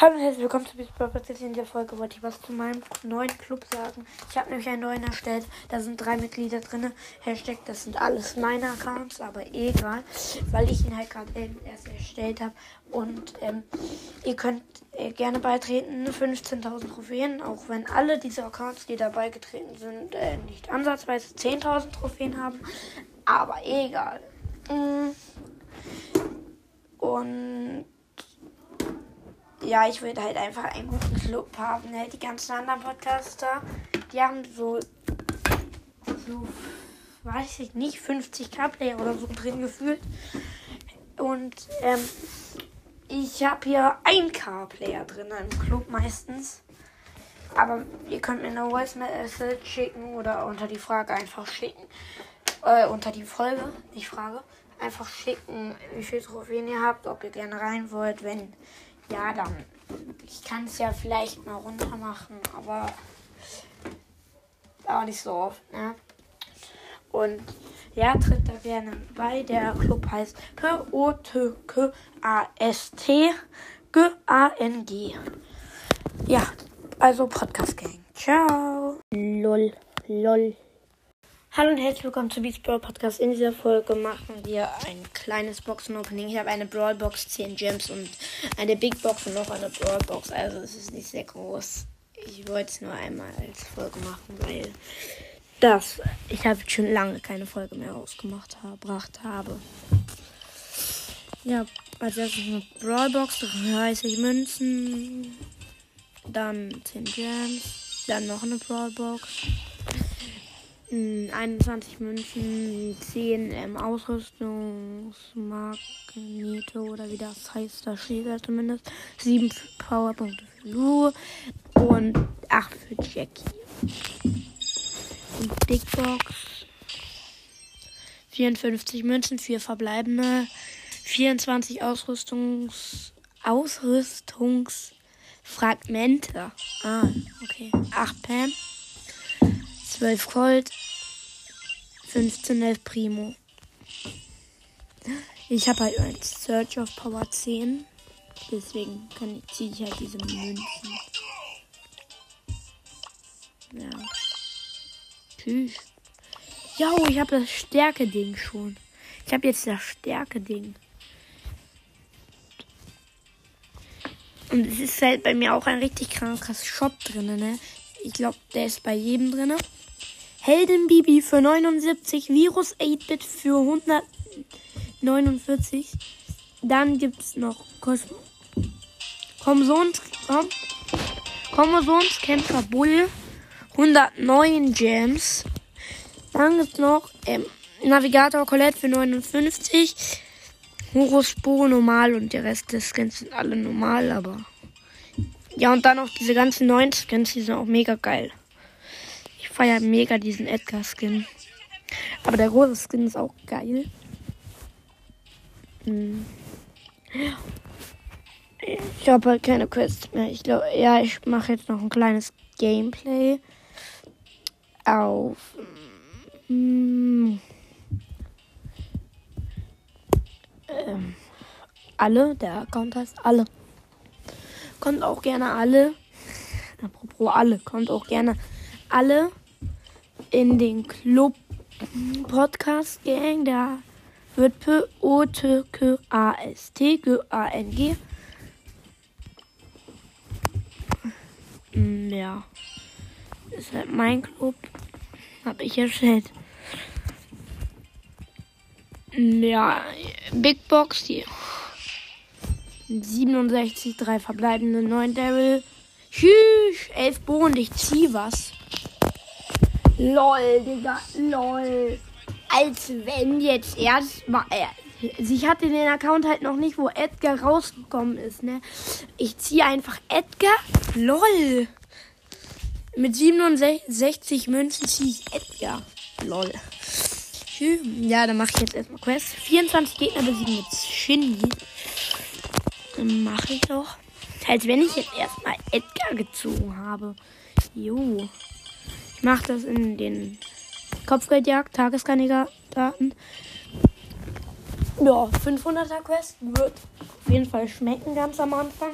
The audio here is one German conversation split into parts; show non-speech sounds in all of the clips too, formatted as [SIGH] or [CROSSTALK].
Hallo und herzlich willkommen zu Beastball In der Folge wollte ich was zu meinem neuen Club sagen. Ich habe nämlich einen neuen erstellt. Da sind drei Mitglieder drin. Hashtag, das sind alles meine Accounts, aber egal, weil ich ihn halt gerade erst erstellt habe. Und ähm, ihr könnt äh, gerne beitreten. 15.000 Trophäen, auch wenn alle diese Accounts, die dabei getreten sind, äh, nicht ansatzweise 10.000 Trophäen haben. Aber egal. Mm. Und ja, ich würde halt einfach einen guten Club haben. Ne? Die ganzen anderen Podcaster, die haben so, so, weiß ich nicht, 50k Player oder so drin gefühlt. Und ähm, ich habe hier 1k Player drin im Club meistens. Aber ihr könnt mir eine Voice Message schicken oder unter die Frage einfach schicken. Äh, unter die Folge, nicht Frage. Einfach schicken, wie viel Trophäen ihr habt, ob ihr gerne rein wollt, wenn ja, dann. Ich kann es ja vielleicht mal runter machen, aber auch nicht so oft, ne? Und ja, tritt da gerne bei. Der Club heißt P-O-T-K-A-S-T G-A-N-G. Ja, also Podcast Gang. Ciao. Lol, lol. Hallo und herzlich willkommen zu Beats Brawl Podcast. In dieser Folge machen wir ein kleines Boxen-Opening. Ich habe eine Brawl Box, 10 Gems und eine Big Box und noch eine Brawl Box. Also es ist nicht sehr groß. Ich wollte es nur einmal als Folge machen, weil das ich habe schon lange keine Folge mehr rausgemacht gebracht habe. Ja, als erstes eine Brawl Box, 30 Münzen, dann 10 Gems, dann noch eine Brawl Box. 21 Münzen, 10 ähm, Ausrüstungsmagnete oder wie das heißt, da steht er zumindest. 7 Powerpunkte für Lu und 8 für Jackie. Und Big Box. 54 Münzen, 4 verbleibende. 24 Ausrüstungs Ausrüstungsfragmente. Ah, okay. 8 Pam. 12 Colt, 15 11 Primo. Ich habe halt ein Search of Power 10. Deswegen ziehe ich halt diese Münzen. Ja. Tschüss. Jo, ich habe das Stärke-Ding schon. Ich habe jetzt das Stärke-Ding. Und es ist halt bei mir auch ein richtig kranker Shop drin, ne? Ich glaube, der ist bei jedem drin. Helden Bibi für 79, Virus 8-Bit für 149. Dann gibt es noch Kos Komsons Kom Komosonskämpfer Bull 109 Gems. Dann gibt es noch ähm, Navigator Colette für 59. Horus Bo normal und der Rest des Skins sind alle normal, aber. Ja, und dann noch diese ganzen neuen Skins, die sind auch mega geil feiere mega diesen Edgar-Skin. Aber der große Skin ist auch geil. Hm. Ich habe halt keine Quest mehr. Ich glaube, ja, ich mache jetzt noch ein kleines Gameplay auf. Hm, ähm, alle, der Account heißt alle. Kommt auch gerne alle. Apropos alle, kommt auch gerne alle in den Club Podcast Gang. Der wird P O T K A S T G A N G. Mm, ja. Ist halt mein Club. Hab ich erstellt. Mm, ja, Big Box hier. 67, drei verbleibende, 9 Daryl. Tschüss, 11 Bo und ich zieh was. Lol, Digga, lol. Als wenn jetzt erst mal. Äh, ich hatte den Account halt noch nicht, wo Edgar rausgekommen ist, ne? Ich ziehe einfach Edgar. Lol. Mit 67 Münzen ziehe ich Edgar. Lol. Ja, dann mache ich jetzt erstmal Quest. 24 Gegner besiegen mit Shindy. Dann mache ich doch. Als wenn ich jetzt erstmal Edgar gezogen habe. Jo. Ich mache das in den Kopfgeldjagd, Tageskandidaten. Ja, 500er Quest wird auf jeden Fall schmecken ganz am Anfang.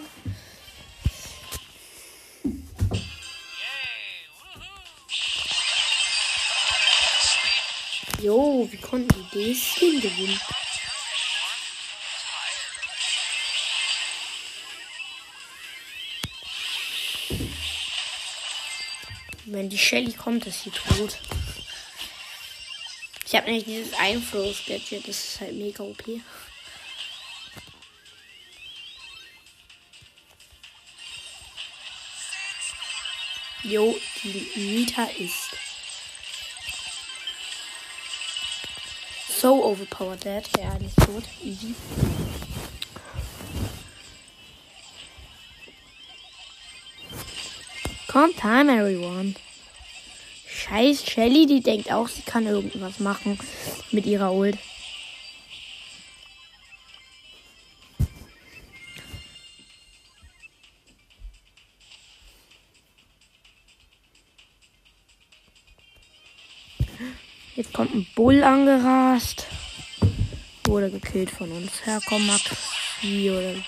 Jo, wie konnten die das gewinnen? Wenn die Shelly kommt, ist sie tot. Ich habe nämlich dieses Einfluss-Gadget, das ist halt mega OP. Jo, die Nita ist so overpowered that. Ja, ist tot. Easy. Come time, everyone. Scheiß Shelly, die denkt auch, sie kann irgendwas machen mit ihrer Ult. Jetzt kommt ein Bull angerast. Wurde gekillt von uns. Ja, komm, Maxi.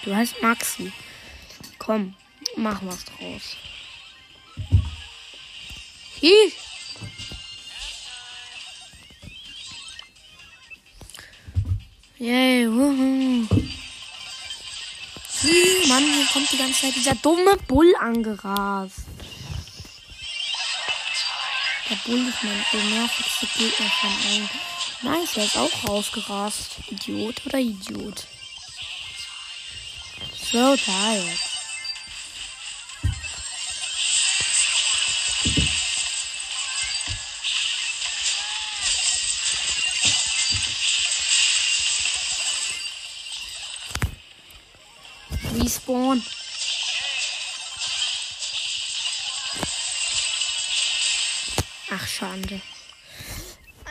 Du heißt Maxi. Komm, mach was draus. Hi. Yay, wuhu. Mann, hier kommt die ganze Zeit dieser dumme Bull angerast. Der Bull ist mein der Gegner von allen. Nice, er ist auch rausgerast. Idiot oder Idiot? So tired. Respawn. Ach, schade.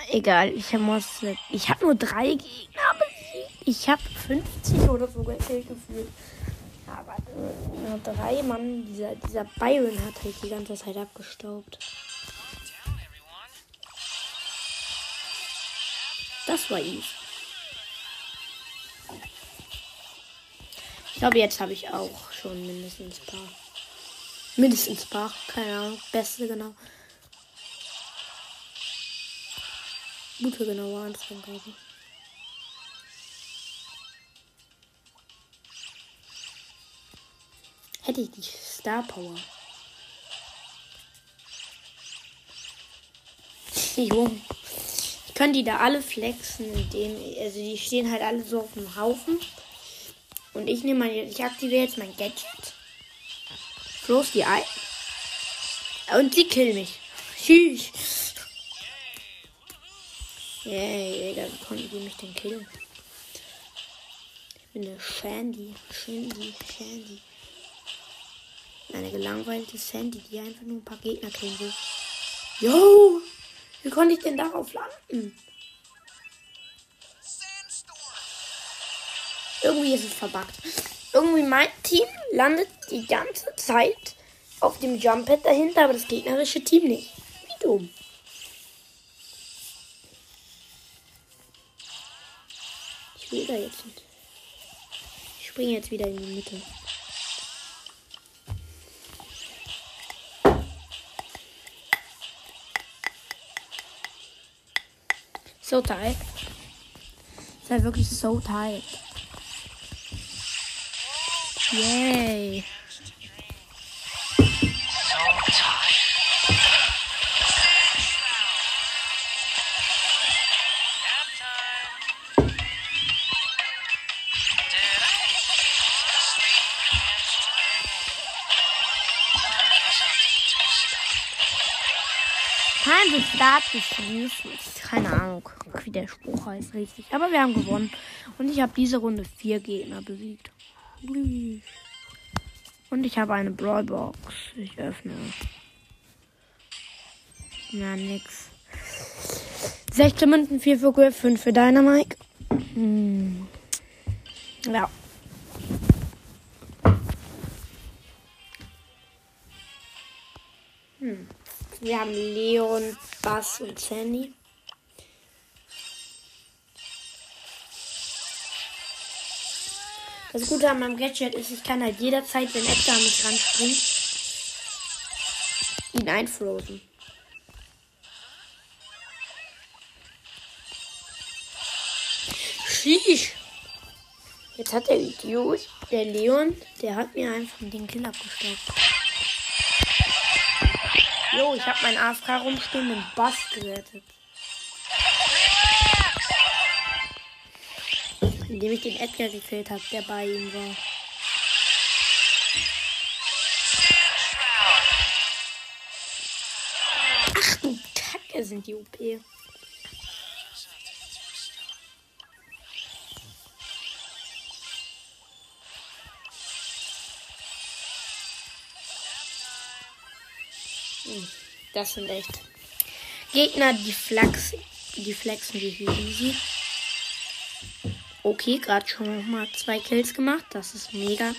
Egal, ich muss. Ich habe nur drei Gegner besiegt. Ich habe 50 oder so gefühlt. Aber nur drei Mann. Dieser, dieser Byron hat halt die ganze Zeit abgestaubt. Das war easy. Ich glaube, jetzt habe ich auch schon mindestens ein paar. Mindestens ein paar. Keine Ahnung. Beste, genau. Gute, genaue Anfangabe. Hätte ich die Star Power. Jo. Ich kann die da alle flexen, indem. Also die stehen halt alle so auf dem Haufen. Und ich nehme mal, ich aktiviere jetzt mein Gadget. Bloß die ein. Und sie killen mich. Tschüss. Yay, Digga, wie konnten die mich denn killen? Ich bin eine Shandy. Shandy, Shandy. Eine gelangweilte Sandy, die einfach nur ein paar Gegner killen will. Yo! Wie konnte ich denn darauf landen? Irgendwie ist es verbuggt. Irgendwie mein Team landet die ganze Zeit auf dem Jump-Pad dahinter, aber das gegnerische Team nicht. Wie dumm. Ich will da jetzt nicht. Ich springe jetzt wieder in die Mitte. So tight. Sei wirklich so tight. Yay. To start this useless. Keine Ahnung, wie der Spruch heißt richtig. Aber wir haben gewonnen. Und ich habe diese Runde vier Gegner besiegt. Und ich habe eine Brawlbox. Ich öffne. Na, nix. 16 Münzen, 4 für Griff, 5 für Dynamite. Hm. Ja. Hm. Wir haben Leon, Bass und Sandy. Das Gute an meinem Gadget ist, ich kann halt jederzeit, wenn Edgar an mich ranspringt, ihn einfrozen. Sheesh. Jetzt hat der Idiot, der Leon, der hat mir einfach den Kill abgestaubt. Jo, ich habe meinen AFK rumstehenden Bass gerettet. Indem ich den Edgar gekillt habe, der bei ihm war. Ach du Kacke, sind die OP. Hm, Das sind echt Gegner, die flax, die flexen wie easy. Okay, gerade schon mal zwei Kills gemacht. Das ist mega,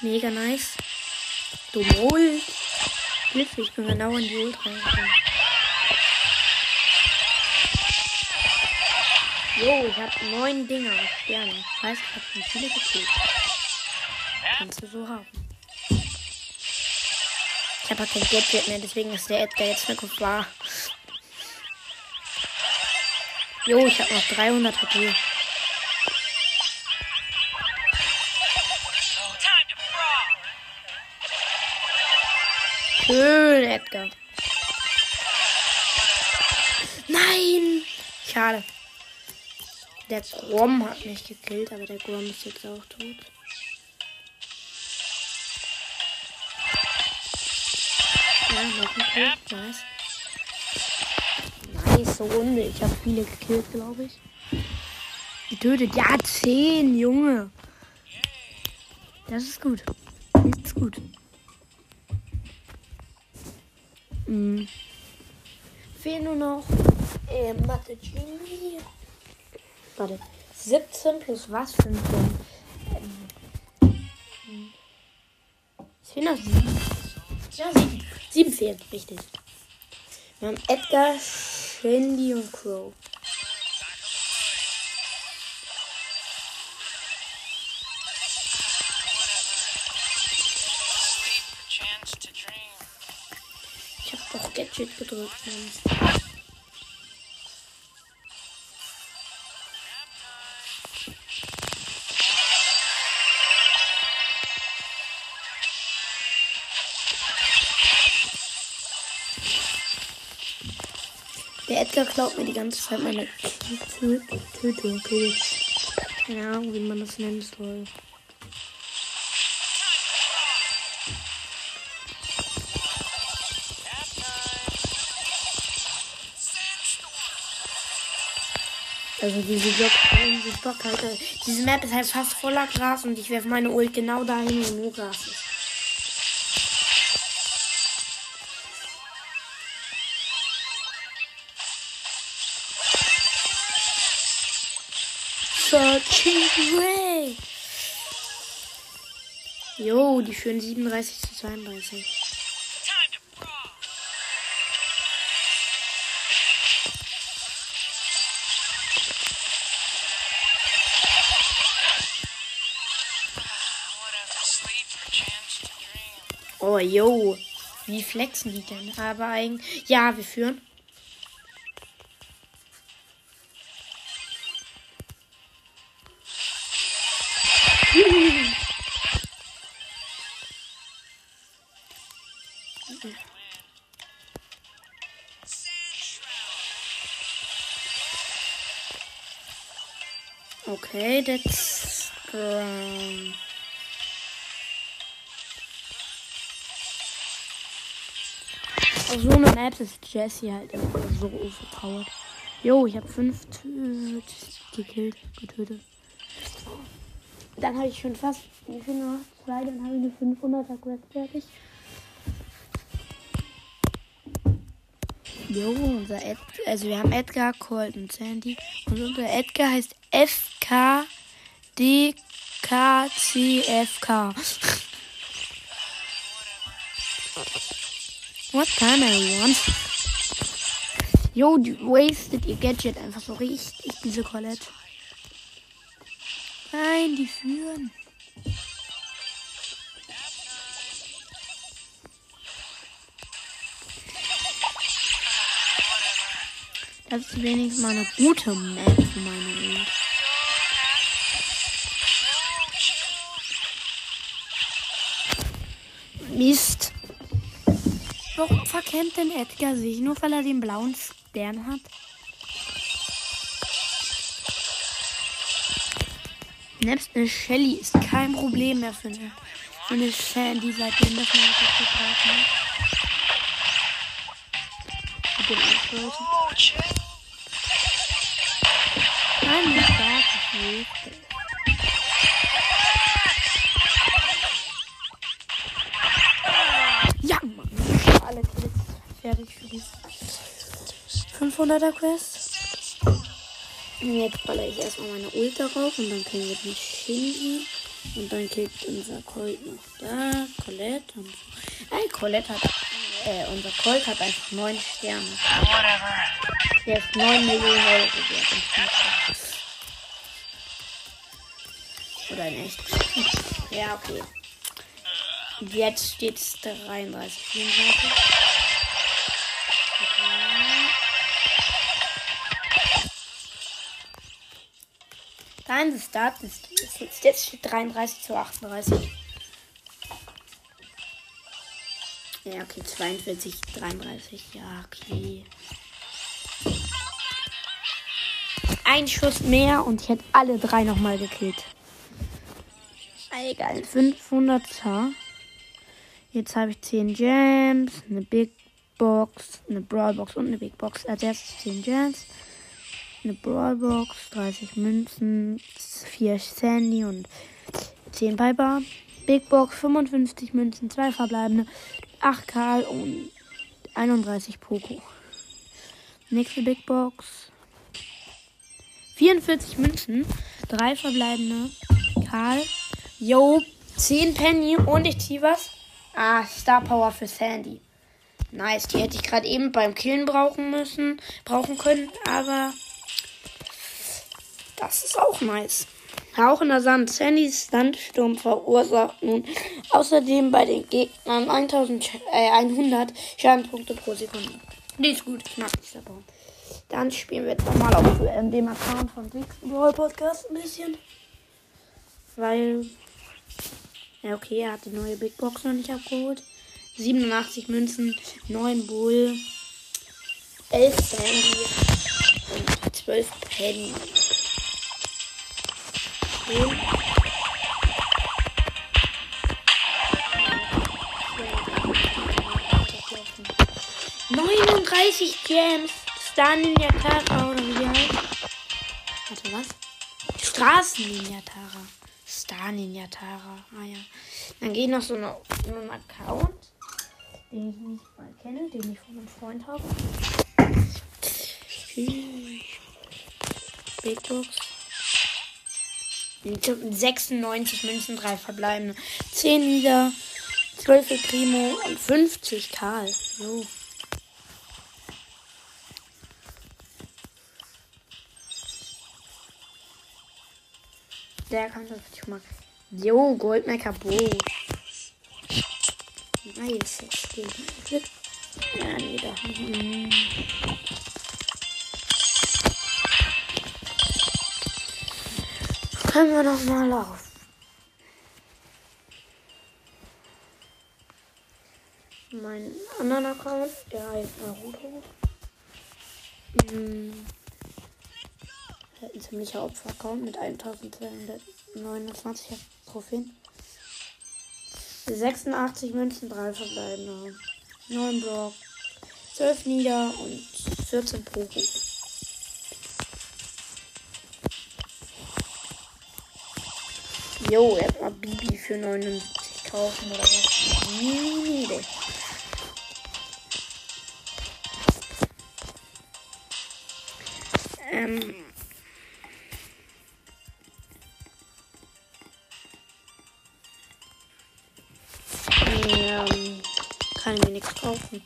mega nice. Dumm Ult. Hilfe, ich bin genau in die Ult reingekommen. Jo, ich habe neun Dinger auf Sterne. Heißt, ich habe schon viele gekillt. Kannst du so haben. Ich habe halt kein Gadget mehr, deswegen ist der Edgar jetzt eine Gefahr. Jo, ich habe noch 300 HP. Schön, Edgar. Nein! Schade. Der Grom hat mich gekillt, aber der Grom ist jetzt auch tot. Ja, noch ein Kill. Nice. Nice Runde. Ich habe viele gekillt, glaube ich. Getötet. Ja, 10, Junge. Das ist gut. Das ist gut. Mhm. Fehlen nur noch äh, Mathe Genie. Warte. 17 plus was für ein Punkt? Ähm, es fehlen noch 7. Ja, 7. 7 fehlen, richtig. Wir haben Edgar, Shandy und Crow. Gedrückt. Mann. Der Edgar klaut mir die ganze Zeit meine Tö- Tötung. Tö- Keine Ahnung, wie man das nennen soll. Also diese Block, diese Block halt, äh, diese Map ist halt fast voller Gras und ich werfe meine Ult genau dahin, wo nur Gras ist. Searching Way. Jo, die führen 37 zu 32. jo. Wie flexen die denn? Aber eigentlich. Ja, wir führen. Okay, that's strong. Auf so eine Map ist Jesse halt immer so overpowered. Jo, ich habe fünf gekillt, getötet. Dann habe ich schon fast, wie viel noch? Zwei, dann habe ich eine 500er Quest fertig. Jo, unser Ed, also wir haben Edgar, Colt und Sandy. Und unser Edgar heißt FKDKCFK. [LAUGHS] What time I want? Yo, die wasted ihr Gadget einfach so richtig, diese Colette. Nein, die führen. Das ist wenigstens mal eine gute Map für meine Welt. Mist. Warum verkennt denn Edgar sich? Nur weil er den blauen Stern hat? Selbst eine Shelly ist kein Problem mehr für eine, für eine Sandy, seitdem das dem Anschluss. Oh, chill. Nein, fertig für die 500er Quest. Und Jetzt baller ich erstmal meine Ult darauf und dann kriegen wir den Shinji. Und dann kriegt unser Colt noch da, Colette und so. Ey, Colette hat, äh, unser Colt hat einfach 9 Sterne. Der ist 9 Millionen Euro wert. Oder in echt. Ja, okay. Jetzt steht es 33, 34. Nein, das Start ist, ist jetzt, jetzt steht 33 zu 38. Ja, okay, 42, 33. Ja, okay. Ein Schuss mehr und ich hätte alle drei nochmal gekillt. Egal, 500er. Jetzt habe ich 10 Gems, eine Big Box, eine Brawl Box und eine Big Box. Als erstes 10 Gems, eine Brawl Box, 30 Münzen, 4 Sandy und 10 Piper. Big Box, 55 Münzen, 2 verbleibende, 8 Karl und 31 Poco. Nächste Big Box. 44 Münzen, 3 verbleibende, Karl, Yo, 10 Penny und ich ziehe was. Ah, Star Power für Sandy. Nice, die hätte ich gerade eben beim Killen brauchen müssen, brauchen können, aber das ist auch nice. Rauchender Sand. Sandys Sandsturm verursacht nun außerdem bei den Gegnern 1000, Sch- äh, 100 Schadenspunkte pro Sekunde. Die ist gut, ich mag Star Power. Dann spielen wir jetzt nochmal auf ähm, dem Account von Six Brawl Podcast ein bisschen. Weil ja, okay, er hat die neue Big Box noch nicht abgeholt. 87 Münzen, 9 Bull, 11 Sandy und 12 Penny. Okay. 39 Gems. Star Ninja Tara oder wie heißt. Warte, was? Straßen Ninja Tara. Star Ninja Tara. Ah ja. Dann geht noch so eine, so ein Account, den ich nicht mal kenne, den ich von einem Freund habe. Big Box. 96 Münzen, 3 verbleibende. 10 wieder. 12 für Primo und 50 Karl. So. Der kann das schon mal. Jo, Goldmecker Bo. Nice. Ja, nee, da. Können wir noch mal laufen? Mein anderen Account, der heißt Naruto. Hm. Ein ziemlicher Opfer-Account mit 1229 Trophäen. 86 Münzen, 3 verbleibende. 9 Block, 12 Nieder und 14 Poco. Jo, er hat mal Bibi für 79 kaufen oder was. Niede. Ähm. Ähm, kann ich mir nichts kaufen.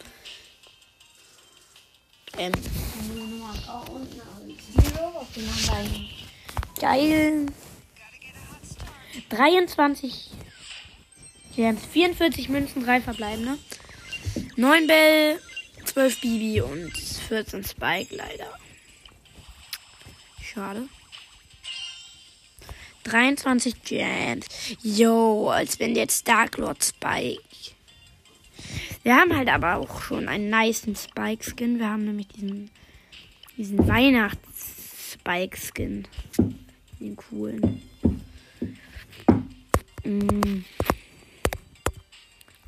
Ähm. Geil. 23 Gems, 44 Münzen, 3 verbleibende. 9 Bell, 12 Bibi und 14 Spike leider. Schade. 23 Gems. Yo, als wenn jetzt Dark Lord Spike Wir haben halt aber auch schon einen niceen Spike-Skin. Wir haben nämlich diesen, diesen Weihnachts-Spike-Skin. Den coolen. Mm.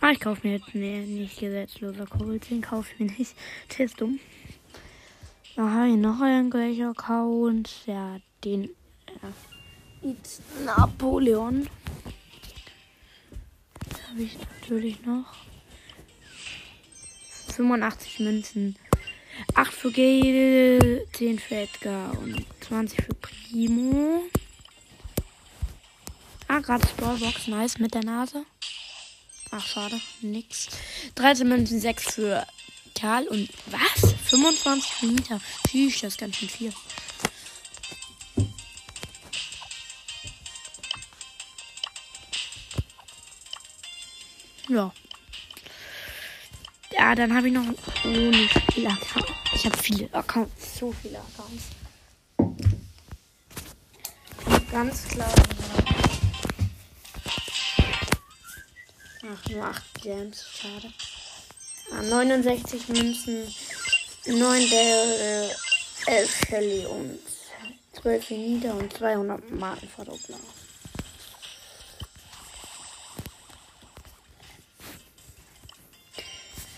Ah, ich kaufe mir jetzt nee, nicht gesetzloser Colt. Den kaufe ich mir nicht. [LAUGHS] Der ist dumm. Da habe ich noch irgendwelche Accounts. Ja, den äh, It's Napoleon. Habe ich natürlich noch. 85 Münzen. 8 für Gale, 10 für Edgar und 20 für Primo. Ah, gerade Sprawlbox, nice mit der Nase. Ach, schade, nix. 13 Münzen, 6 für Karl und was? 25 für Mieter. Tschüss, das ist ganz schön viel. Ja. Ja, dann habe ich noch oh, nicht viele Accounts. Ich habe viele Accounts, so viele Accounts. Ganz klar. Ach, nur 8 Gems, schade. Ah, 69 Münzen, 9 der äh, 11 Shelly und 12 Nieder und 200 Markenverdoppler.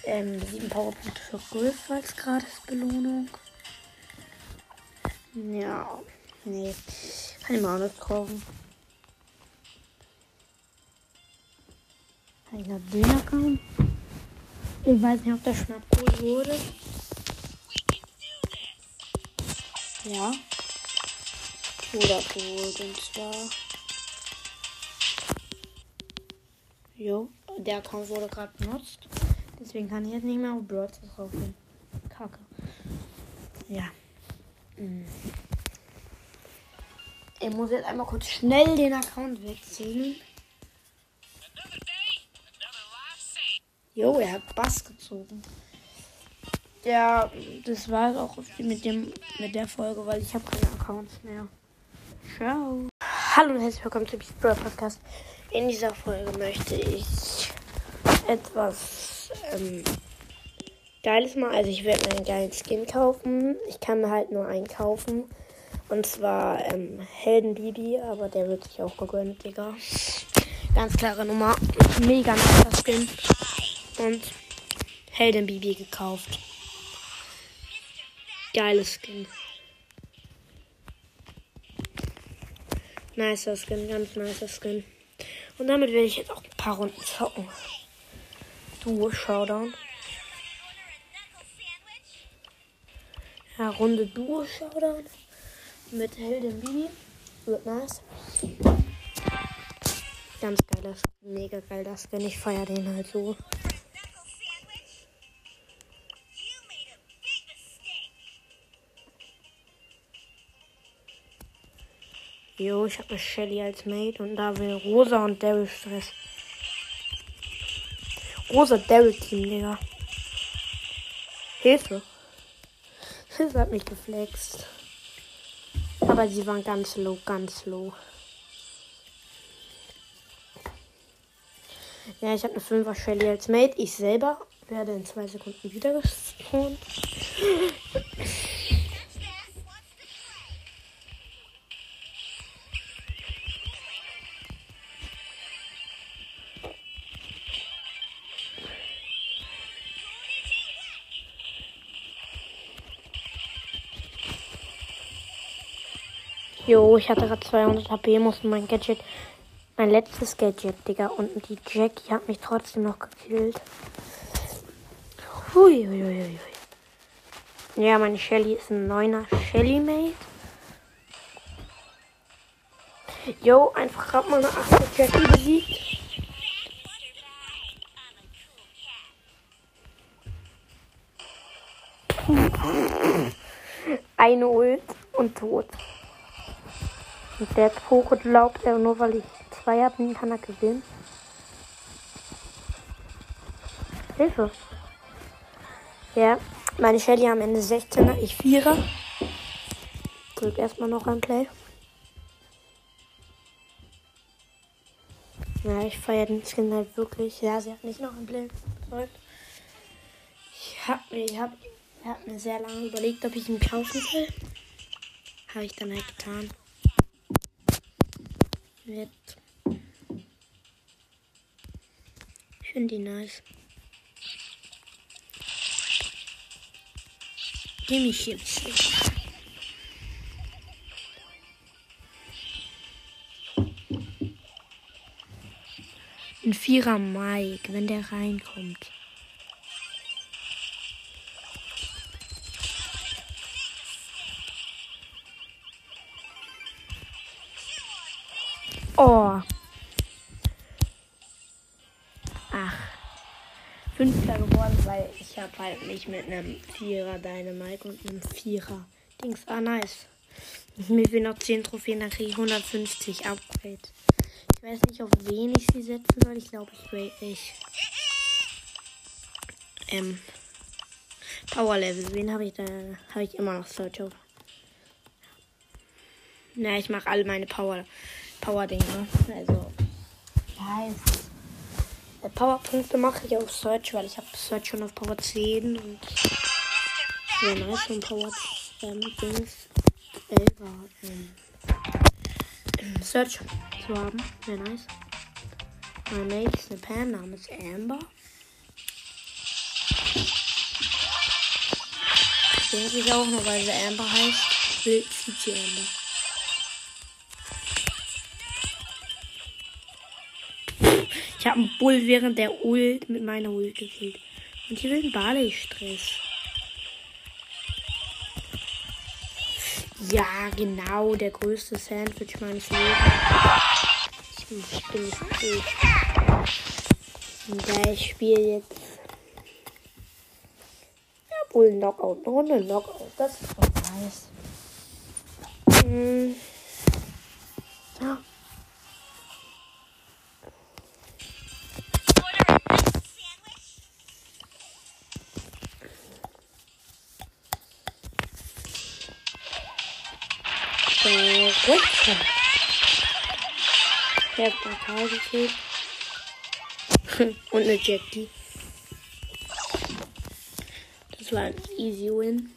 Ähm, 7 Powerpunkte für Griff als Gratis-Belohnung. Ja, nee. Kann ich mir auch nicht kaufen. Noch den Account? Ich weiß nicht, ob der schon abgeholt wurde. Ja. Wurde abgeholt und zwar. Jo, der Account wurde gerade benutzt. Deswegen kann ich jetzt nicht mehr auf Birds drauf gehen. Kacke. Ja. Hm. Ich muss jetzt einmal kurz schnell den Account wechseln. Jo, er hat Bass gezogen. Ja, das war es auch mit, dem, mit der Folge, weil ich habe keine Accounts mehr. Ciao. Hallo und herzlich willkommen zum Beast Brawl Podcast. In dieser Folge möchte ich etwas ähm, Geiles mal. Also ich werde mir einen geilen Skin kaufen. Ich kann mir halt nur einen kaufen. Und zwar ähm, Helden Bibi, aber der wird sich auch gegönnt, Digga. Ganz klare Nummer. Mega nicer Skin. Und Helden Bibi gekauft. Geiles Skin. Nicer Skin, ganz nicer Skin. Und damit werde ich jetzt auch ein paar Runden zocken. Duo Showdown. Ja, Runde Duo Showdown. Mit Helden Bibi. Wird nice. Ganz geiler Skin, mega geiler Skin. Ich feiere den halt so. Jo, ich habe eine Shelly als Mate und da will Rosa und Daryl Stress. Rosa Daryl Team, Digga. Hilfe. Das hat mich geflext. Aber sie waren ganz low, ganz low. Ja, ich habe eine 5er Shelly als Mate. Ich selber werde in zwei Sekunden wieder gespawnt. Jo, ich hatte gerade 200 HP, musste mein Gadget, mein letztes Gadget, Digga. Und die Jackie hat mich trotzdem noch gekillt. Hui, hui, hui, hui. Ja, meine Shelly ist ein neuner Shelly Mate. Jo, einfach gerade mal eine 8 Jackie besiegt. Eine Ult und tot. Und der Poco glaubt er, nur weil ich zwei habe, kann er gewinnen. Hilfe. Ja, meine Shelly am Ende 16er, ich 4er. Drück erstmal noch ein Play. Ja, ich feiere den Skin halt wirklich. Ja, sie hat nicht noch ein Play. Ich hab mir, ich hab, ich hab mir sehr lange überlegt, ob ich ihn kaufen will. Habe ich dann halt getan. Jetzt. Ich finde die nice. Gimme Chips. Ein Vierer Mike, wenn der reinkommt. Fünfter geworden, weil ich habe halt nicht mit einem Vierer Dynamite und einem Vierer Dings. Ah, nice. Mir fehlen noch 10 Trophäen, dann kriege ich 150 Upgrade. Ich weiß nicht, auf wen ich sie setzen soll. Ich glaube, ich will ich. Ähm. Power Level. Wen habe ich da? Habe ich immer noch Search auf. Na, ich mache alle meine Power. Power-Dinger. Also. Heißt. Powerpunkte mache ich auf Search, weil ich habe Search schon auf Power 10 und ja, nice und Power ähm, Dings 11 ähm, Search zu haben. Sehr nice. Mein Mate ist eine Pan namens Amber. Denke ich auch nur, weil sie Amber heißt. Will sie Amber. Ich habe einen Bull während der Ult mit meiner Ult gekillt. Und hier will ein Barley-Stress. Ja, genau, der größte Sandwich meines Lebens. Ich bin, ich bin gut. Und da ich spiele jetzt. Ja, Bull Knockout. Eine Runde Knockout. Das ist doch nice. Ich hab ein Tal gekillt. Und eine Jackie. Das war ein easy win.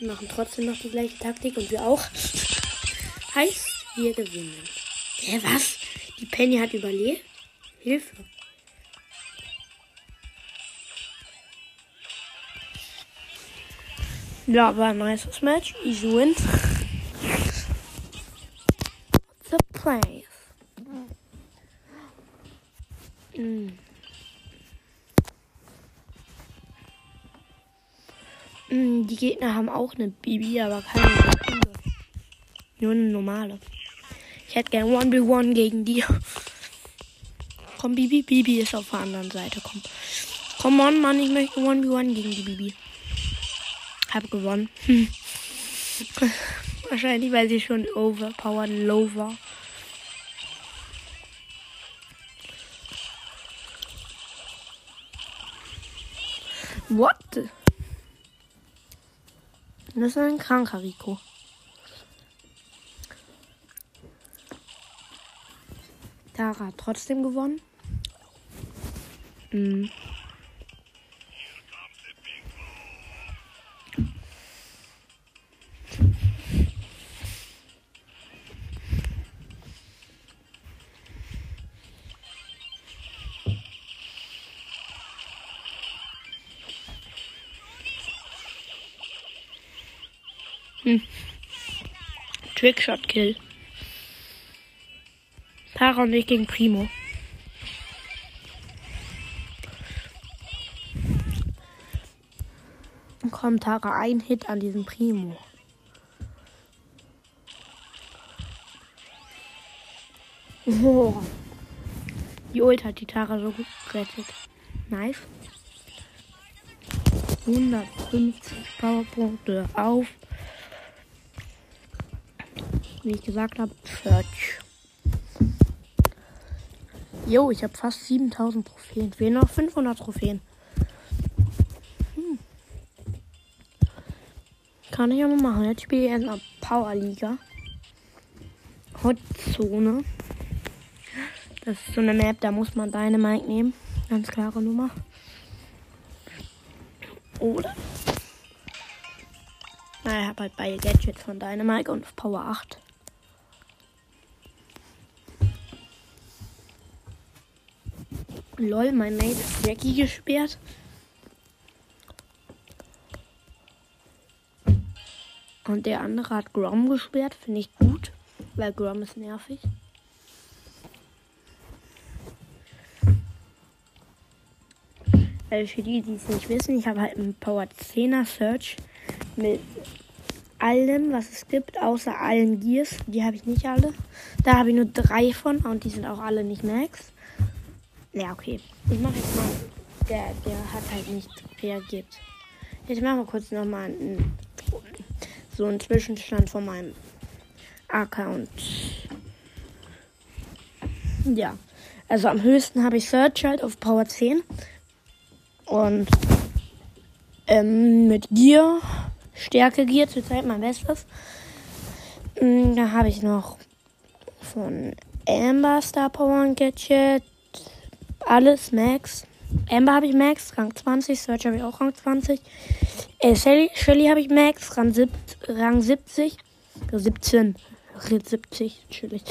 Wir machen trotzdem noch die gleiche Taktik und wir auch. Heißt, wir gewinnen. Hä, was? Die Penny hat überlebt? Hilfe. Ja, war ein nices Match. Easy win. Place. Mm. Mm, Die Gegner haben auch eine Bibi, aber keine coole. Nur eine normale. Ich hätte gern 1v1 gegen die. Komm, Bibi. Bibi ist auf der anderen Seite. Komm. Komm on, Mann, ich möchte 1v1 gegen die Bibi. Hab gewonnen. [LAUGHS] Wahrscheinlich, weil sie schon overpowered low war. What? Das ist ein kranker Rico. Tara hat trotzdem gewonnen. Mhm. Trickshot Kill. Tara und ich gegen Primo. Komm, Tara, ein Hit an diesem Primo. Oh. Die Ult hat die Tara so gut gerettet. Nice. 150 Powerpunkte auf wie ich gesagt habe. Jo, ich habe fast 7000 Trophäen. Fehlen noch 500 Trophäen. Hm. Kann ich aber machen. Jetzt spiele ich in der Power Liga. Hotzone. Das ist so eine Map, da muss man deine Mike nehmen. Ganz klare Nummer. Oder? Na, ich habe halt beide Gadgets von Dynamite und Power 8. Lol, mein Mate ist Jackie gesperrt. Und der andere hat Grom gesperrt. Finde ich gut, weil Grom ist nervig. Also für die, die es nicht wissen, ich habe halt einen Power 10er Search mit allem, was es gibt, außer allen Gears. Die habe ich nicht alle. Da habe ich nur drei von und die sind auch alle nicht Max. Ja, okay. Ich mache jetzt mal. Der, der hat halt nicht reagiert. Jetzt machen wir kurz nochmal einen, so einen Zwischenstand von meinem Account. Ja. Also am höchsten habe ich Search halt auf Power 10. Und ähm, mit Gear, Stärke Gear, zurzeit mein Bestes. Mm, Da habe ich noch von Amber Star Power und Gadget. Alles Max. Amber habe ich Max, Rang 20. Search habe ich auch Rang 20. Äh, Shelly, Shelly habe ich Max, Rang, sieb, Rang 70. äh, 17. 70, natürlich.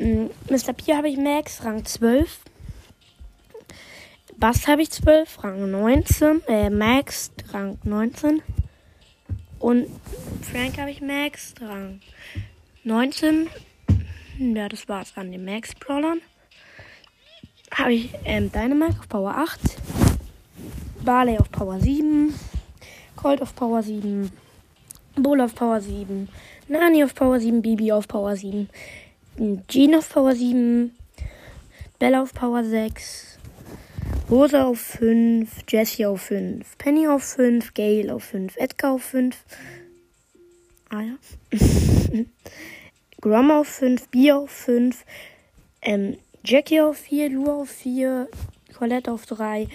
Mm, Mr. P habe ich Max, Rang 12. Bass habe ich 12, Rang 19. Äh, Max, Rang 19. Und Frank habe ich Max, Rang 19. Ja, das war's an den Max-Brawlern. Habe ich ähm, Dynamite auf Power 8. Barley auf Power 7. Colt auf Power 7. Bull auf Power 7. Nani auf Power 7. Bibi auf Power 7. Jean auf Power 7. Bella auf Power 6. Rosa auf 5. Jessie auf 5. Penny auf 5. Gale auf 5. Edgar auf 5. Ah ja. [LAUGHS] Grom auf 5. Bia auf 5. Ähm, Jackie auf 4. Lu auf 4. Colette auf 3.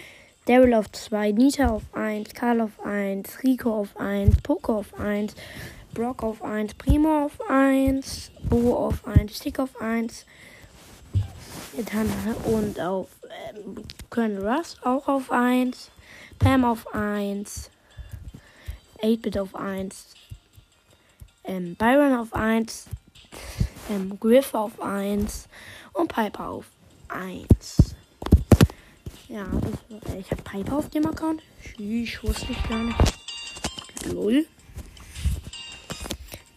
Daryl auf 2. Nita auf 1. Karl auf 1. Rico auf 1. Poco auf 1. Brock auf 1. Primo auf 1. Bo auf 1. Stick auf 1. Dann, und auf ähm, Colonel Russ auch auf 1. Pam auf 1. 8-Bit auf 1. Ähm, Byron auf 1. Ähm, Griff auf 1. Und Piper auf 1. Ja, ich, äh, ich habe Piper auf dem Account. Ich wusste ich gar nicht. Lol.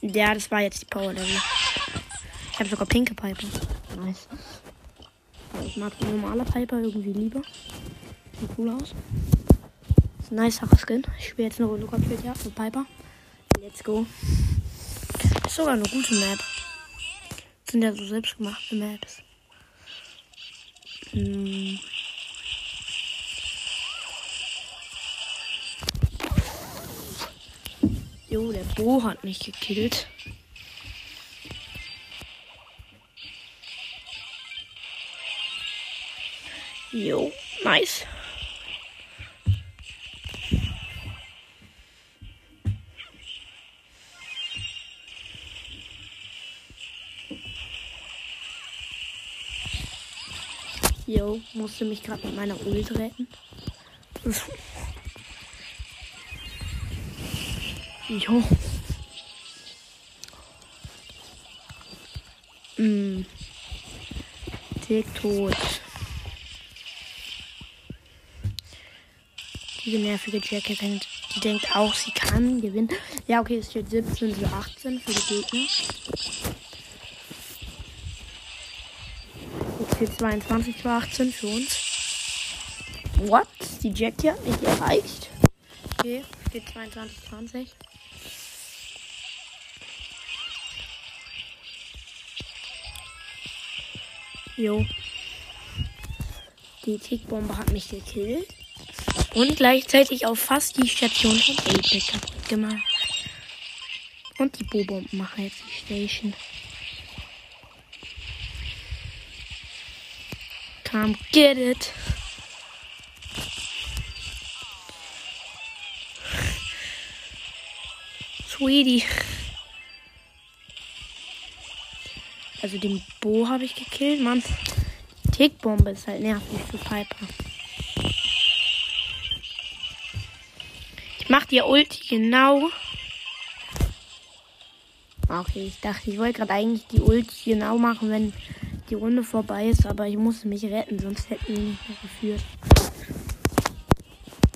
Ja, das war jetzt die Power Level. Ich habe sogar pinke Piper. Nice. Ich mag die normale Piper irgendwie lieber. Sieht cool aus. Ist ein nice Skin. Ich spiele jetzt eine Runde Kopfhörer ja, mit Piper. Let's go. Ist sogar eine gute Map. Sind ja so selbstgemachte Maps. Hm. Jo, der Bo hat mich gekillt. Jo, nice. Jo, musste mich gerade mit meiner Ult retten. Jo. Mm. Tick tot. Diese nervige Jackie denkt, die denkt auch, sie kann gewinnen. Ja, okay, es steht 17 zu 18 für die Gegner. Steht 22 zu 18 für uns. What? Die Jackie hat mich erreicht. Okay, steht 22 zu 20. Jo. Die Tickbombe hat mich gekillt. Und gleichzeitig auch fast die Station von 8 kaputt gemacht. Und die Bo-Bomben machen jetzt die Station. Come get it. Sweetie. Also den Bo habe ich gekillt, Mann. Tickbombe ist halt nervig für Piper. Ich mach dir Ulti genau. Okay, ich dachte, ich wollte gerade eigentlich die Ulti genau machen, wenn die Runde vorbei ist, aber ich musste mich retten, sonst hätten wir nicht mehr geführt.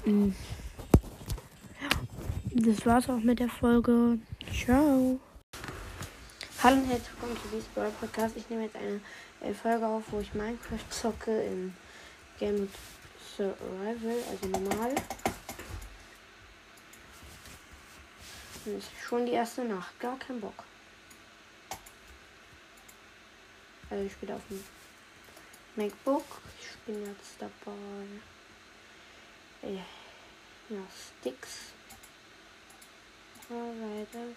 Mm. Das war's auch mit der Folge. Ciao. Hallo und herzlich willkommen zu diesem Brawl Podcast. Ich nehme jetzt eine äh, Folge auf, wo ich Minecraft zocke im Game Survival, also normal. Und es ist schon die erste Nacht, gar kein Bock. Also ich spiele auf dem MacBook. Ich bin jetzt dabei. Äh, ja, Sticks. Alright, okay.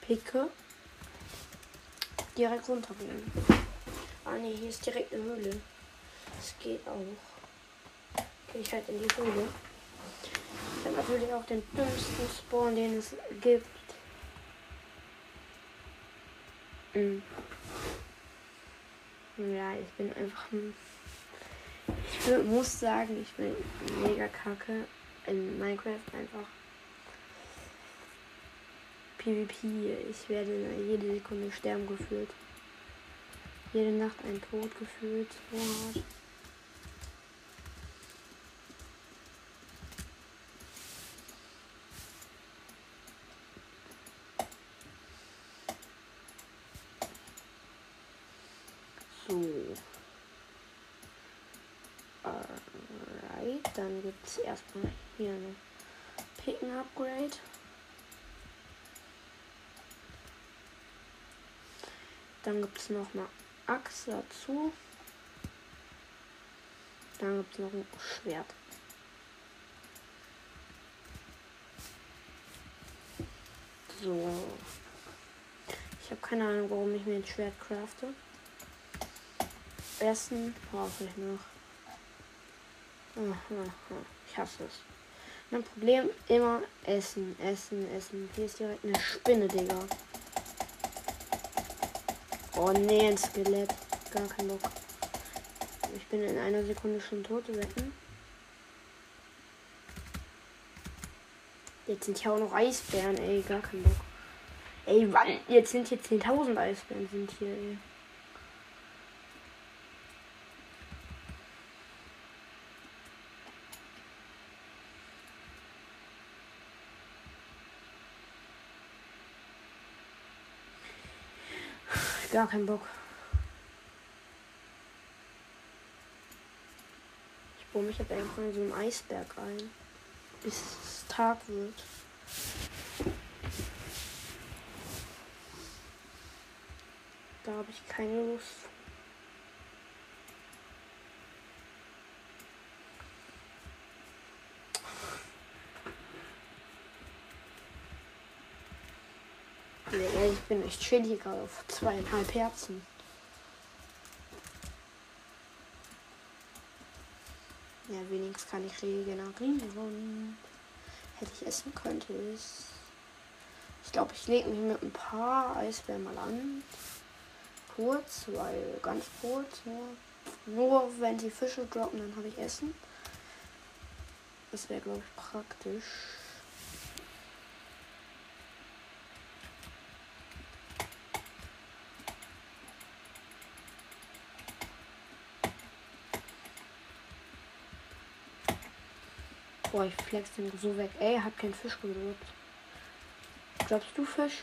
Picke. Direkt runtergehen. Ah ne, hier ist direkt eine Höhle. Das geht auch. Gehe ich halt in die Höhle. Ich natürlich auch den dümmsten Spawn, den es gibt. Mhm. Ja, ich bin einfach. Ich will, muss sagen, ich bin mega kacke in Minecraft einfach. PvP. Ich werde jede Sekunde sterben gefühlt. Jede Nacht ein Tod gefühlt. So. Alright, es erstmal hier eine Picken Upgrade. Dann gibt es noch eine Axt dazu. Dann gibt es noch ein Schwert. So. Ich habe keine Ahnung, warum ich mir ein Schwert crafte. Essen brauche ich noch. Ich hasse es. Mein Problem immer Essen, Essen, Essen. Hier ist direkt eine Spinne, Digga. Oh nee, ein Skelett. Gar kein Bock. Ich bin in einer Sekunde schon tot, wetten. Jetzt sind hier auch noch Eisbären, ey. Gar kein Bock. Ey, wann? Jetzt sind hier 10.000 Eisbären sind hier, ey. Gar keinen Bock. Ich bohre mich jetzt einfach in so einem Eisberg ein. Bis es Tag wird. Da habe ich keine Lust. Nee, ich bin echt chill hier gerade auf zweieinhalb Herzen. Ja, wenigstens kann ich regenerieren. Hätte ich essen könnte es. Ich glaube, ich lege mich mit ein paar Eisbären mal an. Kurz, weil ganz kurz. Nur, nur wenn die Fische droppen, dann habe ich Essen. Das wäre, glaube ich, praktisch. Boah, ich flex den so weg. Ey, hat keinen Fisch gedrückt. Glaubst du Fisch?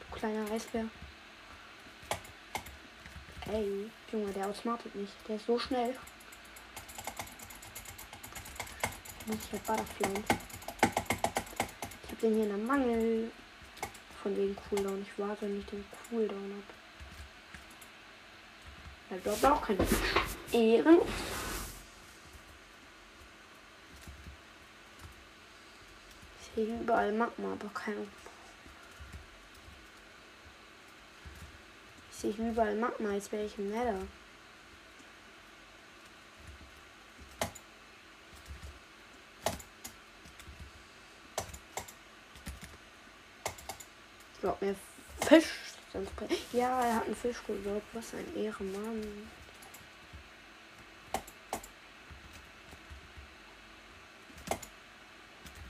Du kleiner Eisbär. Ey, Junge, der outsmartet mich. Der ist so schnell. Muss ich halt Butterfly. Ich hab den hier in der Mangel von wegen Cooldown. Ich warte nicht den Cooldown ab. Er droppt auch keine Ehren. Ich sehe überall Magma, aber keine. Ich sehe überall Magma, als wäre ich im Nether. Drop mir Fisch. Ja, er hat einen Fisch gedroppt. Was ein Ehrenmann.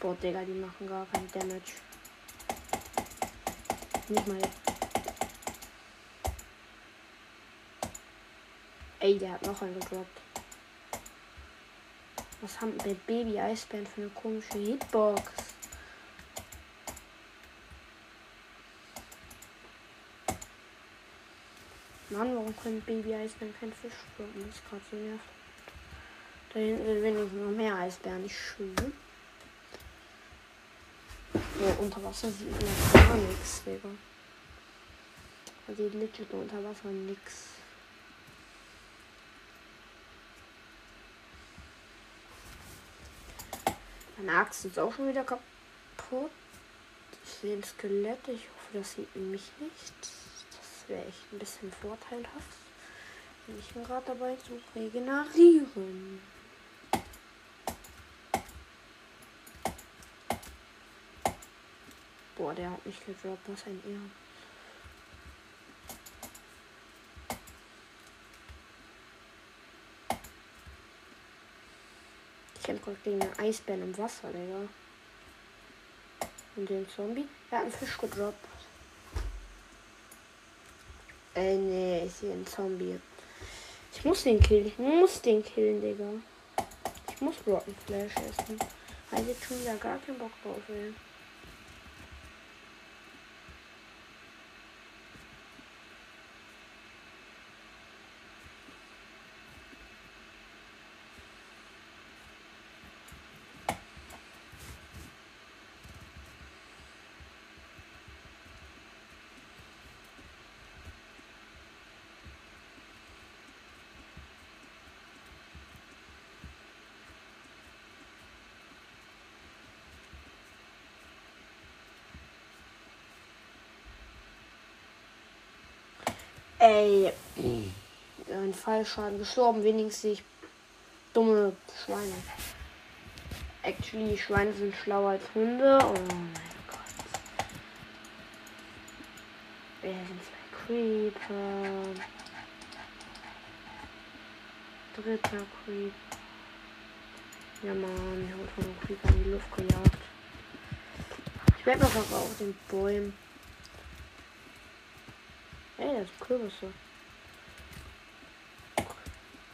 Boah, Digga, die machen gar keinen Damage. Nicht mal. Ey, der hat noch einen gedroppt. Was haben der Baby Eisbären für eine komische Hitbox? Mann, warum können Baby Eisbären keinen Fisch droppen? Das ist gerade so nervt. Da hinten sind wenigstens noch mehr Eisbären, nicht schön. Ja, unter Wasser sieht man gar nichts, Digga. Man sieht legit unter Wasser nix. Meine Axt ist auch schon wieder kaputt. Ich sehe ein Skelett. Ich hoffe, das sieht mich nicht. Das wäre echt ein bisschen vorteilhaft. Denn ich bin gerade dabei zu regenerieren. Boah, der hat mich gedroppt. Was ein Ehren. Ich kämpfe gerade gegen einen Eisbären im Wasser, Digga. Und den Zombie. Er hat einen Fisch gedroppt. Äh, nee, ich sehe einen Zombie. Ich muss den killen. Ich muss den killen, Digga. Ich muss Rotten Flash essen. Weil jetzt schon wieder gar keinen Bock drauf will. Ey. Ein Fallschaden gestorben. Wenigstens ich dumme Schweine. Actually, Schweine sind schlauer als Hunde. Oh mein Gott. Wer sind zwei Creeper? Dritter Creep. Ja man, ich wurde von einem Creeper in die Luft gejagt. Ich werde noch auf den Bäumen. Ist Kürbisse.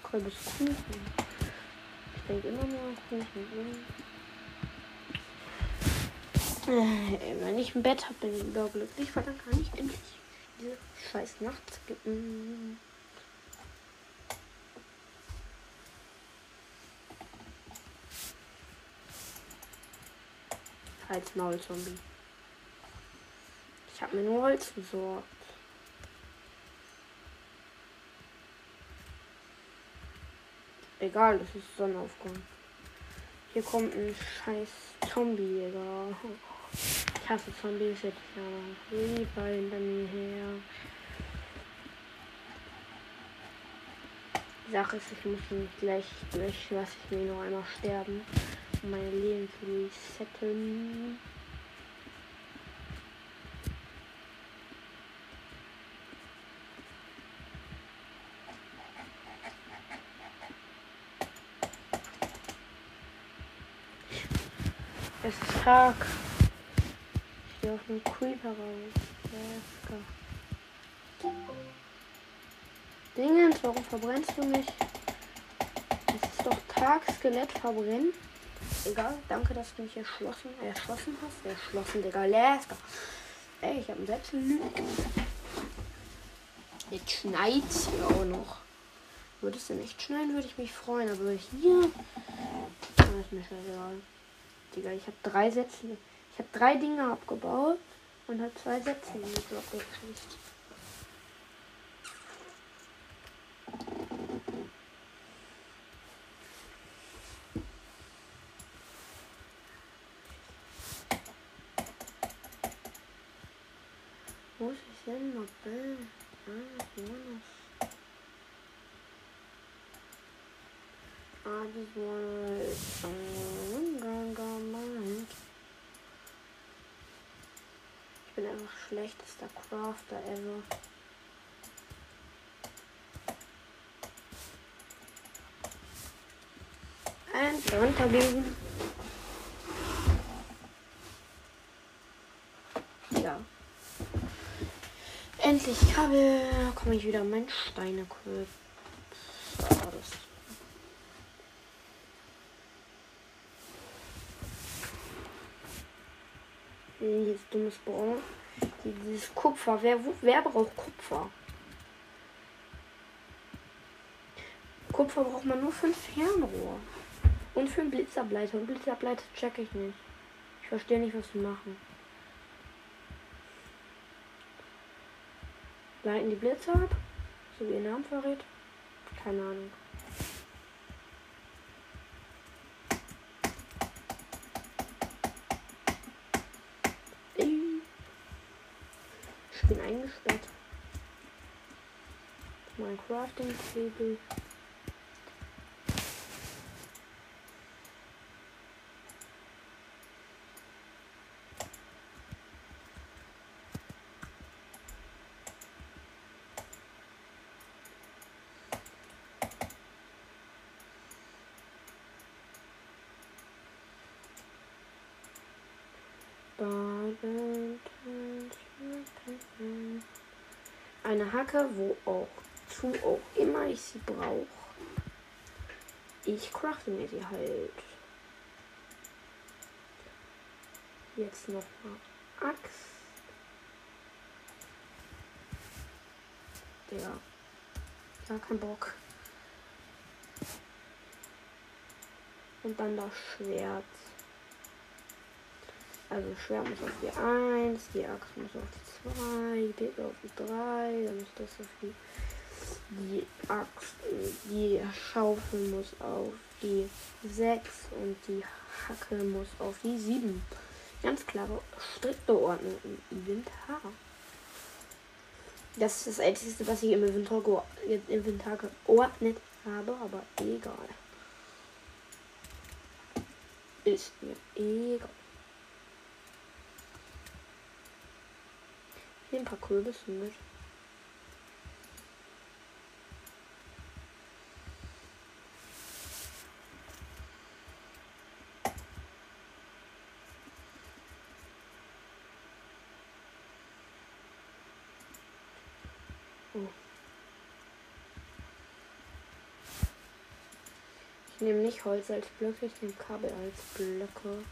Kürbiskuchen. Ich denke immer nur an Kuchen. Äh, wenn ich ein Bett habe, bin ich überglücklich, weil dann kann ich endlich diese scheiß Nacht skippen. Als Maulzombie. Ich habe mir nur Holz besorgt. Egal, das ist Sonnenaufgang. Hier kommt ein scheiß Zombie, Digga. Ich hasse Zombies jetzt ja. Lieber hinter mir her. Die Sache ist, ich muss nicht gleich durch, lasse ich mir noch einmal sterben, um meine Leben zu resetten. Es ist Tag. Ich gehe auf den Creeper raus. Lecker. Dingens, warum verbrennst du mich? Es ist doch Tag, Skelett verbrennen. Egal, danke, dass du mich erschlossen, erschlossen hast. Erschlossen, Digga. Let's go. Ey, ich habe einen Selbstlügen. Jetzt schneit hier auch noch. Würde es denn echt schneien, würde ich mich freuen. Aber hier. Das ist mir scheißegal. Digga, ich habe drei Sätze. Ich habe drei Dinge abgebaut und habe zwei Sätze in den Block gekriegt. Wo ist ich denn noch? Bam. Ah, Jonas. I just wanna let someone go, go, mine. bin einfach schlechtester Crafter ever. Und runterlegen. Ja. Endlich Kabel. Komme ich wieder an mein Steinequip. So, das Dieses dummes Braun. Dieses Kupfer. Wer, wer braucht Kupfer? Kupfer braucht man nur für ein Fernrohr. Und für einen Blitzableiter. Und Blitzableiter check ich nicht. Ich verstehe nicht, was sie machen. Leiten die Blitze ab? So wie ihr Namen verrät? Keine Ahnung. Mein Crafting-Table. Eine Hacke, wo auch zu auch immer ich sie brauche. Ich crafte mir sie halt. Jetzt noch mal Axt. Ja. Gar kein Bock. Und dann das Schwert. Also Schwert muss auf die 1, die Axt muss auf die 2, die Picke auf die 3, dann ist das auf die, die Axt, die Schaufel muss auf die 6 und die Hacke muss auf die 7. Ganz klare, strikte Ordnung im Inventar. Das ist das Einzige, was ich im Inventar, geo- im Inventar geordnet habe, aber egal. Ist mir egal. Hier ein paar Kürbisse mit. Nehme nicht Holz als Blöcke, ich nehme Kabel als Blöcke,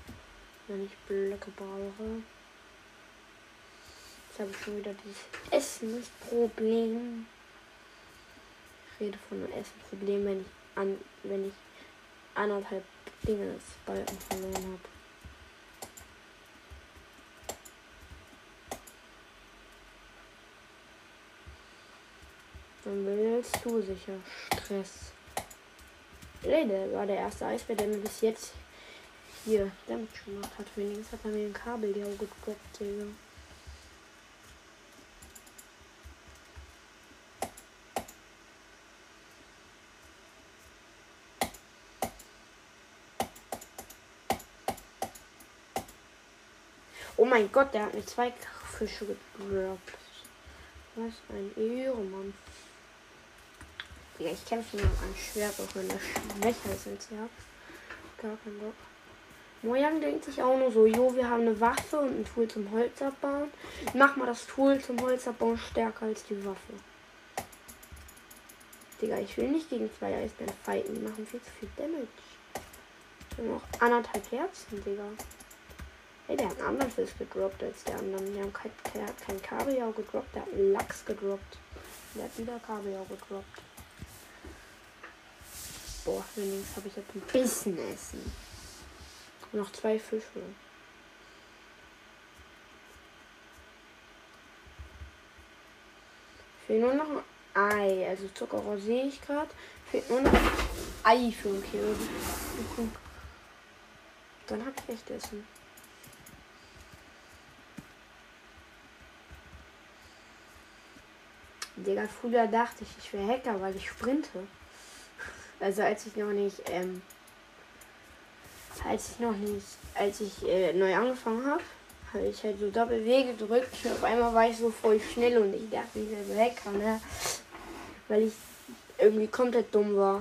wenn ich Blöcke brauche. Jetzt habe ich schon wieder dieses Essensproblem. Ich rede von einem Essensproblem, wenn ich an, wenn ich anderthalb Dinge Balken verloren habe. Dann willst du sicher Stress. Ey, der war der erste Eisbär, der mir bis jetzt hier Damage gemacht hat. Wenigstens hat er mir ein Kabel ja gedroppt, Digga. Oh mein Gott, der hat mir zwei Fische gedroppt. Was ein Ehrenmann. Ja, ich kämpfe Schwert, auch wenn er schwächer als er. Gar kein Bock. Mojang denkt sich auch nur so, jo, wir haben eine Waffe und ein Tool zum Holz abbauen. Mach mal das Tool zum Holz abbauen stärker als die Waffe. Digga, ich will nicht gegen zwei Eisbären fighten. Die machen viel zu viel Damage. Wir haben auch anderthalb Herzen, Digga. Hey, der hat einen anderen Fisch gedroppt als der andere. Der hat kein, der hat kein Kabeljau gedroppt, der hat einen Lachs gedroppt. Der hat wieder Kabeljau gedroppt. Boah, wenigstens habe ich jetzt ein bisschen Essen. Und noch zwei Fische. Fehlt nur noch ein Ei. Also Zuckerrohr sehe ich gerade. Fehlt nur noch ein Ei für ein Kill. Dann habe ich echt Essen. Digga, früher dachte ich, ich wäre Hacker, weil ich sprinte. Also als ich noch nicht, ähm, als ich noch nicht, als ich äh, neu angefangen habe, habe ich halt so Doppel-W gedrückt und auf einmal war ich so voll schnell und ich dachte, ich wäre weg, ne? Weil ich irgendwie komplett dumm war.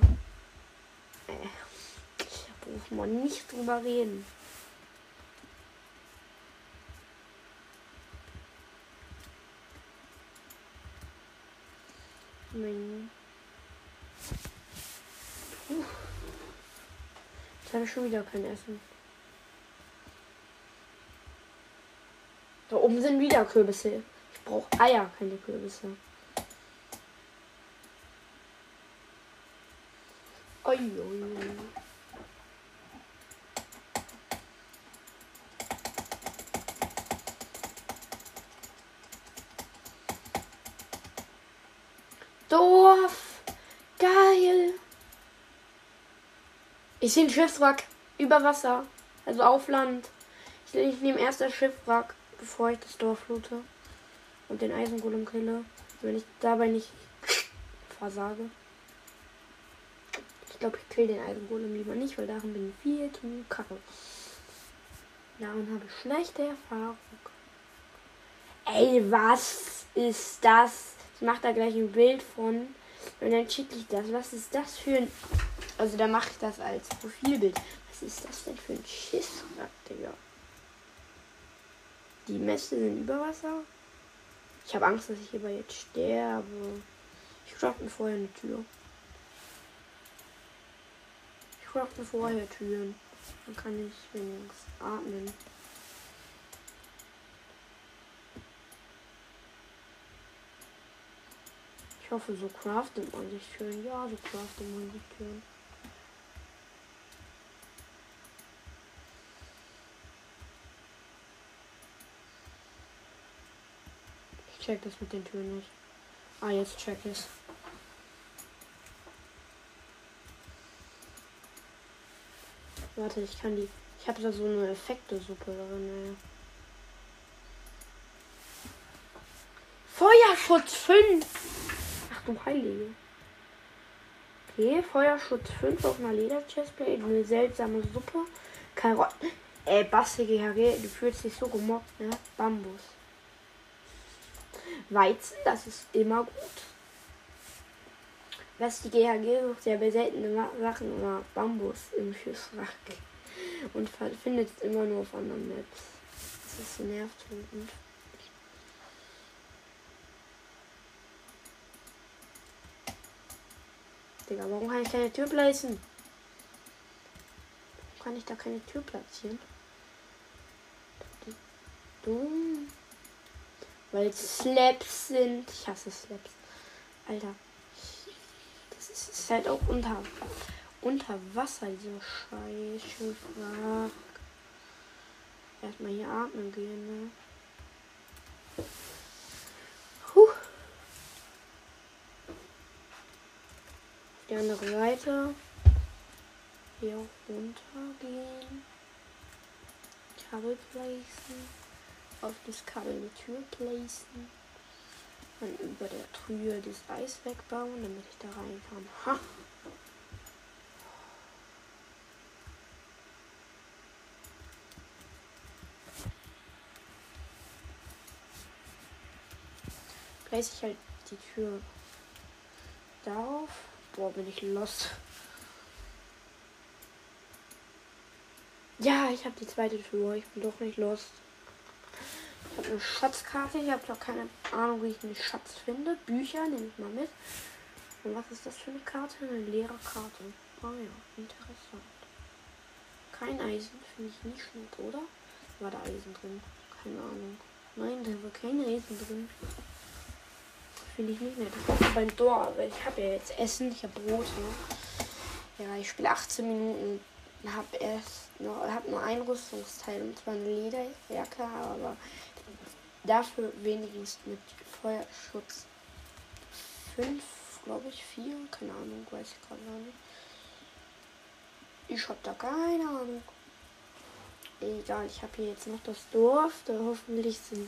Äh, muss man nicht drüber reden. Mein Puh. Jetzt habe ich schon wieder kein Essen. Da oben sind wieder Kürbisse. Ich brauche Eier, keine Kürbisse. Oi. Dorf. Geil. Ich sehe ein Schiffswrack über Wasser. Also auf Land. Ich, ich nehme erst das Schiffswrack, bevor ich das Dorf loote. Und den Eisengolem kille. Wenn ich dabei nicht versage. Ich glaube, ich kill den Eisengolem lieber nicht, weil darin bin ich viel zu kacke. Darin habe ich schlechte Erfahrung. Ey, was ist das? Ich mache da gleich ein Bild von. Und dann schicke ich das. Was ist das für ein. Also da mache ich das als Profilbild. Was ist das denn für ein Schisswrack, Digga? Die Mäste sind über Wasser. Ich habe Angst, dass ich hierbei jetzt sterbe. Ich crafte mir vorher eine Tür. Ich crafte vorher Türen. Dann kann ich wenigstens atmen. Ich hoffe, so craftet man sich Türen. Ja, so craftet man sich Türen. Ich check das mit den Türen nicht. Ah, jetzt check es. Warte, ich kann die. Ich habe da so eine Effekte-Suppe drin, ey. Feuerschutz 5! Ach du Heilige. Okay, Feuerschutz 5 auf einer Leder-Chestplate, eine seltsame Suppe. Karotten. Ey, Basti GHG, du fühlst dich so gemobbt, ne? Bambus. Weizen, das ist immer gut. Was die GHG bei seltenen Ma- Sachen immer Bambus im Schiffswrack. Und findet es immer nur auf anderen Maps. Das ist nervtötend. Digga, warum kann ich keine Tür placen? Warum kann ich da keine Tür platzieren? Dumm. Weil es Slaps sind. Ich hasse Slaps. Alter. Das ist, ist halt auch unter, unter Wasser, dieser scheiß Schiffwrack. Erstmal hier atmen gehen, ne? Puh. Die andere Seite. Hier runter gehen. Kabel placen auf das Kabel eine Tür placen. Dann über der Tür das Eis wegbauen, damit ich da rein kann. Ha! Place ich halt die Tür darauf. Boah, bin ich lost. Ja, ich habe die zweite Tür. Ich bin doch nicht lost. Habe eine Schatzkarte. Ich habe doch keine Ahnung, wie ich einen Schatz finde. Bücher nehme ich mal mit. Und was ist das für eine Karte? Eine leere Karte. Oh ja, interessant. Kein Eisen finde ich nicht schlecht, oder? War da Eisen drin? Keine Ahnung. Nein, da war kein Eisen drin. Finde ich nicht nett. Beim Dorf, ich habe ja jetzt Essen, ich habe Brot. Ne? Ja, ich spiele 18 Minuten habe erst noch, hab nur ein Rüstungsteil und zwar eine Lederjacke, aber dafür wenigstens mit Feuerschutz 5, glaube ich, 4, keine Ahnung, weiß ich gerade nicht. Ich habe da keine Ahnung. Egal, ich habe hier jetzt noch das Dorf. Da hoffentlich sind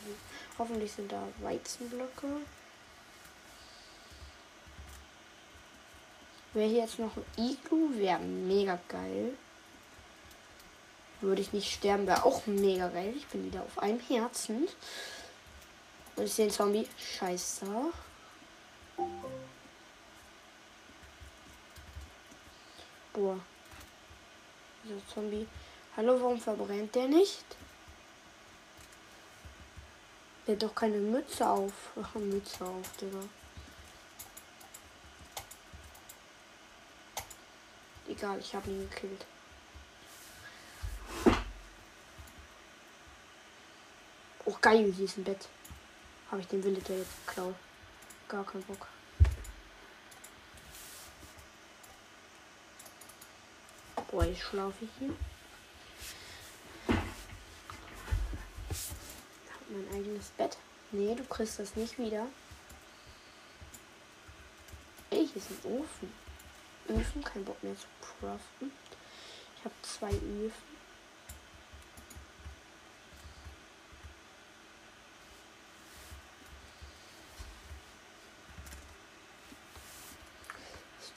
hoffentlich sind da Weizenblöcke. Wäre hier jetzt noch ein Iglu, wäre mega geil. Würde ich nicht sterben, wäre auch mega geil. Ich bin wieder auf einem Herzen. Und ich sehe einen Zombie. Scheiße. Boah. Dieser Zombie. Hallo, warum verbrennt der nicht? Der hat doch keine Mütze auf. Mütze auf, Digga. Egal, ich habe ihn gekillt. Oh, geil, sie ist im Bett. Habe ich den Villager jetzt geklaut. Gar keinen Bock. Boah, jetzt schlafe ich hier. Mein eigenes Bett. Nee, du kriegst das nicht wieder. Hier ist ein Ofen. Öfen, kein Bock mehr zu craften. Ich habe zwei Öfen.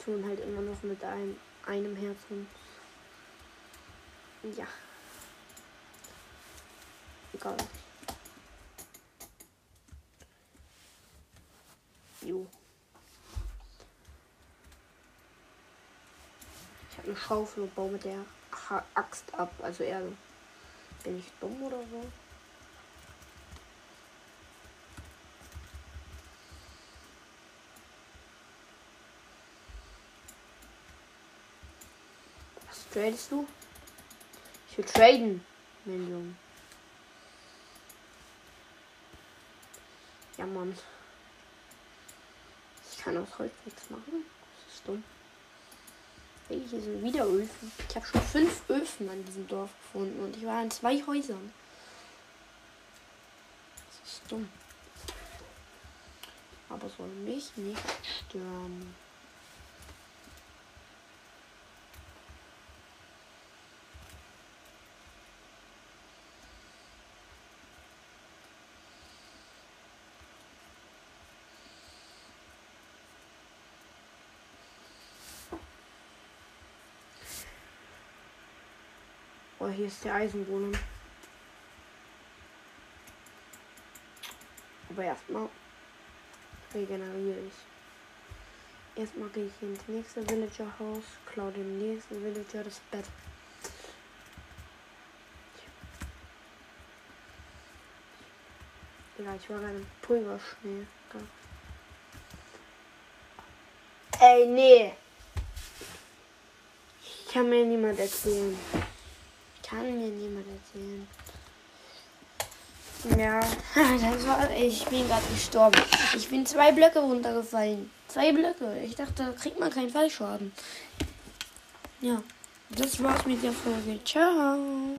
Ich tun halt immer noch mit einem, einem Herzen. Ja. Egal. Jo. Ich habe eine Schaufel und baue mit der Axt ab. Also Erde. Bin ich dumm oder so? Was tradest du? Ich will traden, mein Junge. Ja, Mann. Ich kann aus Holz nichts machen. Das ist dumm. Hey, hier sind wieder Öfen. Ich habe schon fünf Öfen an diesem Dorf gefunden und ich war in zwei Häusern. Das ist dumm. Aber soll mich nicht stören. Oh, hier ist der Eisenwohnung. Aber erstmal regeneriere ich. Erstmal gehe ich ins nächste Villager-Haus, klaue dem nächsten Villager das Bett. Ja, ich war gerade im Pulverschnee. Ey, nee. Kann mir niemand erzählen. Kann mir niemand erzählen. Ja, [LAUGHS] das war. Ich bin gerade gestorben. Ich bin zwei Blöcke runtergefallen. Zwei Blöcke. Ich dachte, da kriegt man keinen Fallschaden. Ja, das war's mit der Folge. Ciao.